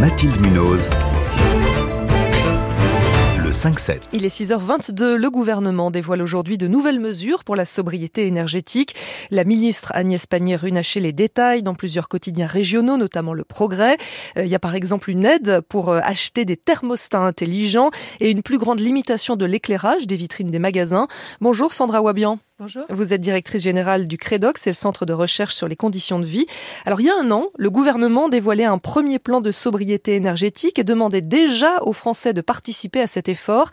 Mathilde Munoz. Le 5-7. Il est 6h22. Le gouvernement dévoile aujourd'hui de nouvelles mesures pour la sobriété énergétique. La ministre Agnès Pannier-Runacher les détails dans plusieurs quotidiens régionaux, notamment Le Progrès. Euh, Il y a par exemple une aide pour euh, acheter des thermostats intelligents et une plus grande limitation de l'éclairage des vitrines des magasins. Bonjour Sandra Wabian. Bonjour. Vous êtes directrice générale du CREDOC, c'est le centre de recherche sur les conditions de vie. Alors il y a un an, le gouvernement dévoilait un premier plan de sobriété énergétique et demandait déjà aux Français de participer à cet effort.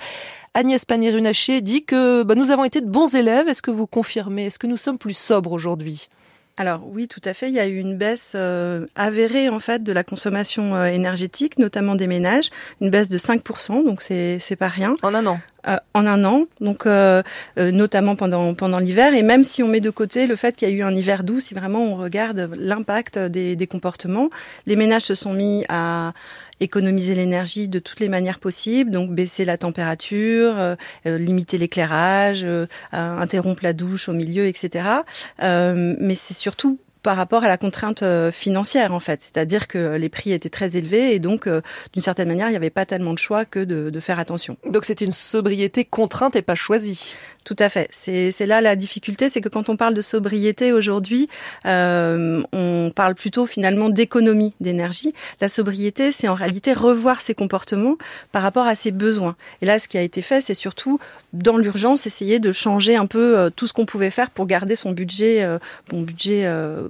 Agnès Pannier-Runacher dit que bah, nous avons été de bons élèves. Est-ce que vous confirmez? Est-ce que nous sommes plus sobres aujourd'hui? Alors oui, tout à fait. Il y a eu une baisse euh, avérée en fait de la consommation euh, énergétique, notamment des ménages, une baisse de 5%, donc c'est c'est pas rien. En un an en un an, donc euh, euh, notamment pendant pendant l'hiver, et même si on met de côté le fait qu'il y a eu un hiver doux, si vraiment on regarde l'impact des, des comportements, les ménages se sont mis à économiser l'énergie de toutes les manières possibles, donc baisser la température, euh, euh, limiter l'éclairage, euh, euh, interrompre la douche au milieu, etc. Euh, mais c'est surtout par rapport à la contrainte euh, financière en fait, c'est-à-dire que les prix étaient très élevés et donc euh, d'une certaine manière il n'y avait pas tellement de choix que de, de faire attention. Donc c'est une sobriété contrainte et pas choisie. Tout à fait. C'est c'est là la difficulté, c'est que quand on parle de sobriété aujourd'hui, euh, on parle plutôt finalement d'économie d'énergie. La sobriété, c'est en réalité revoir ses comportements par rapport à ses besoins. Et là, ce qui a été fait, c'est surtout dans l'urgence essayer de changer un peu euh, tout ce qu'on pouvait faire pour garder son budget, bon budget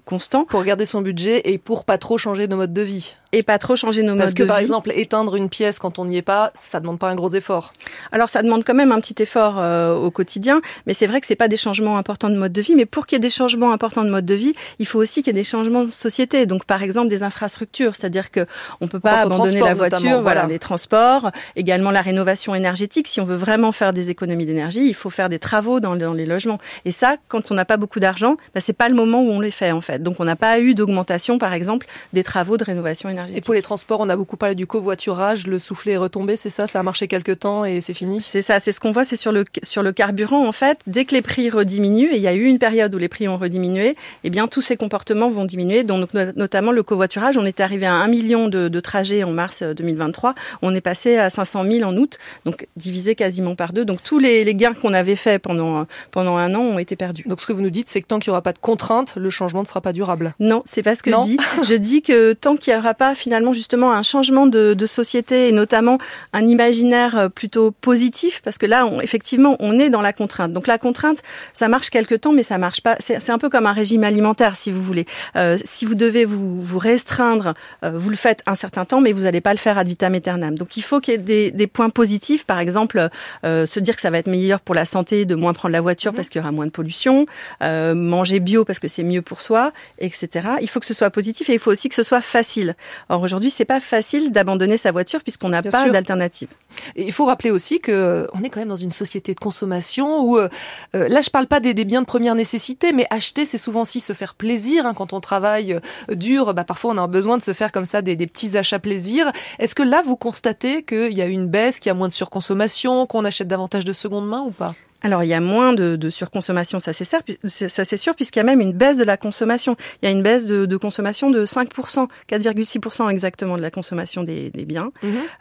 constant Pour garder son budget et pour pas trop changer nos modes de vie. Et pas trop changer nos Parce modes que de par vie. exemple, éteindre une pièce quand on n'y est pas, ça demande pas un gros effort. Alors ça demande quand même un petit effort euh, au quotidien, mais c'est vrai que c'est pas des changements importants de mode de vie. Mais pour qu'il y ait des changements importants de mode de vie, il faut aussi qu'il y ait des changements de société. Donc par exemple des infrastructures, c'est-à-dire que on peut pas aux abandonner la voiture, voilà, voilà. les transports, également la rénovation énergétique. Si on veut vraiment faire des économies d'énergie, il faut faire des travaux dans, dans les logements. Et ça, quand on n'a pas beaucoup d'argent, bah, c'est pas le moment où on les fait en fait. Donc on n'a pas eu d'augmentation, par exemple, des travaux de rénovation énergétique. Et pour les transports, on a beaucoup parlé du covoiturage, le soufflet est retombé, c'est ça Ça a marché quelques temps et c'est fini? C'est ça, c'est ce qu'on voit, c'est sur le sur le carburant en fait. Dès que les prix rediminuent, et il y a eu une période où les prix ont rediminué, eh bien tous ces comportements vont diminuer. Donc no- notamment le covoiturage, on était arrivé à 1 million de, de trajets en mars euh, 2023, on est passé à 500 000 en août, donc divisé quasiment par deux. Donc tous les, les gains qu'on avait faits pendant euh, pendant un an ont été perdus. Donc ce que vous nous dites, c'est que tant qu'il n'y aura pas de contraintes, le changement ne sera pas durable. Non, c'est pas ce que Non. je dis. Je dis que tant qu'il n'y aura pas finalement justement un changement de, de société et notamment un imaginaire euh, plutôt positif, parce que là, on, effectivement, on est dans la contrainte. Donc la contrainte, ça marche quelque temps, mais ça marche pas. C'est c'est un peu comme un régime alimentaire, si vous voulez. Euh, si vous devez vous, vous restreindre, euh, vous le faites un certain temps, mais vous n'allez pas le faire ad vitam aeternam. Donc il faut qu'il y ait des, des points positifs, par exemple, euh, se dire que ça va être meilleur pour la santé de moins prendre la voiture parce qu'il y aura moins de pollution, euh, manger bio parce que c'est mieux pour soi, etc. Il faut que ce soit positif et il faut aussi que ce soit facile. Or aujourd'hui, c'est pas facile d'abandonner sa voiture puisqu'on n'a pas d'alternative. Il faut rappeler aussi que euh, on est quand même dans une société de consommation où, euh, euh, là je parle pas des, des biens de première nécessité, mais acheter c'est souvent aussi se faire plaisir. hein. quand on travaille dur, bah, parfois on a besoin de se faire comme ça des, des petits achats plaisir. Est-ce que là vous constatez qu'il y a une baisse, qu'il y a moins de surconsommation, qu'on achète davantage de seconde main ou pas? Alors il y a moins de, de surconsommation, ça c'est sûr, puis- c'est- ça c'est sûr, puisqu'il y a même une baisse de la consommation. Il y a une baisse de, de consommation de 5%, 4,6% exactement de la consommation des, des biens.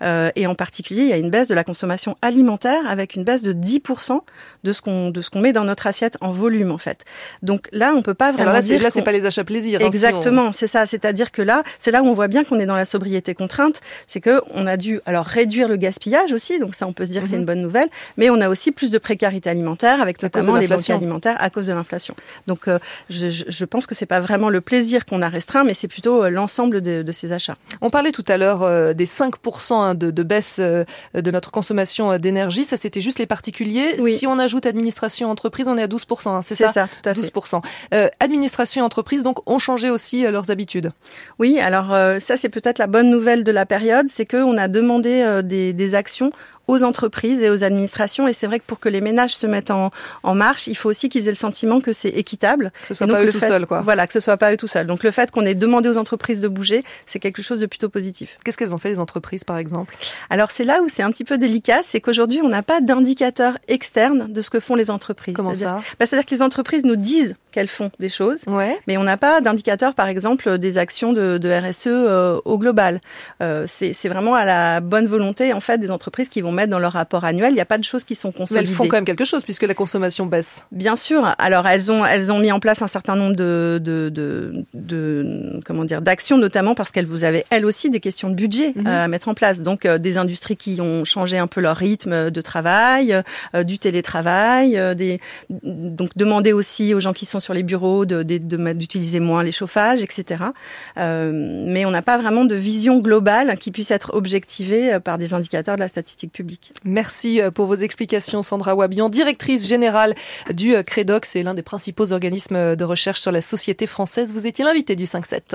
Euh, et en particulier, il y a une baisse de la consommation alimentaire avec une baisse de 10% de ce qu'on de ce qu'on met dans notre assiette en volume en fait. Donc là, on peut pas vraiment Alors là, c'est, dire là c'est pas les achats plaisir. hein, si on- Exactement, c'est ça. C'est-à-dire que là, c'est là où on voit bien qu'on est dans la sobriété contrainte. C'est que on a dû alors réduire le gaspillage aussi, donc ça, on peut se dire que c'est Mhm. une bonne nouvelle. Mais on a aussi plus de précarité alimentaire, avec notamment les banques alimentaires à cause de l'inflation. Donc, euh, je, pense que c'est pas vraiment le plaisir qu'on a restreint, mais c'est plutôt euh, l'ensemble de, de ces achats. On parlait tout à l'heure euh, des 5% hein, de, de baisse de notre consommation d'énergie. Ça, c'était juste les particuliers. Oui. Si on ajoute administration entreprise, on est à 12%. hein, c'est ça, tout à fait. 12%. Euh, administration et entreprise, donc, ont changé aussi leurs habitudes. Oui, alors ça c'est peut-être la bonne nouvelle de la période, c'est qu'on a demandé des, des actions aux entreprises et aux administrations. Et c'est vrai que pour que les ménages se mettent en, en marche, il faut aussi qu'ils aient le sentiment que c'est équitable. Que ce soit pas eux tout seuls, quoi. Voilà, que ce soit pas eux tout seuls. Donc le fait qu'on ait demandé aux entreprises de bouger, c'est quelque chose de plutôt positif. Qu'est-ce qu'elles ont fait les entreprises, par exemple? Alors c'est là où c'est un petit peu délicat, c'est qu'aujourd'hui on n'a pas d'indicateur externe de ce que font les entreprises. Comment ça? Bah, C'est-à-dire que les entreprises nous disent qu'elles font des choses, ouais. mais on n'a pas d'indicateur, par exemple, des actions de, de RSE euh, au global. Euh, c'est vraiment à la bonne volonté en fait des entreprises qui vont mettre dans leur rapport annuel. Il n'y a pas de choses qui sont consolidées. Mais elles font quand même quelque chose puisque la consommation baisse. Bien sûr. Alors elles ont elles ont mis en place un certain nombre de de, de, de comment dire d'actions, notamment parce qu'elles vous avaient elles aussi des questions de budget mm -hmm. à mettre en place. Donc euh, des industries qui ont changé un peu leur rythme de travail, euh, du télétravail, euh, des donc demander aussi aux gens qui sont sur les bureaux d'utiliser de, de, moins les chauffages, etc. mais on n'a pas vraiment de vision globale qui puisse être objectivée par des indicateurs de la statistique publique. Merci pour vos explications, Sandra Wabian, directrice générale du CREDOX et l'un des principaux organismes de recherche sur la société française. Vous étiez l'invité du 5-7.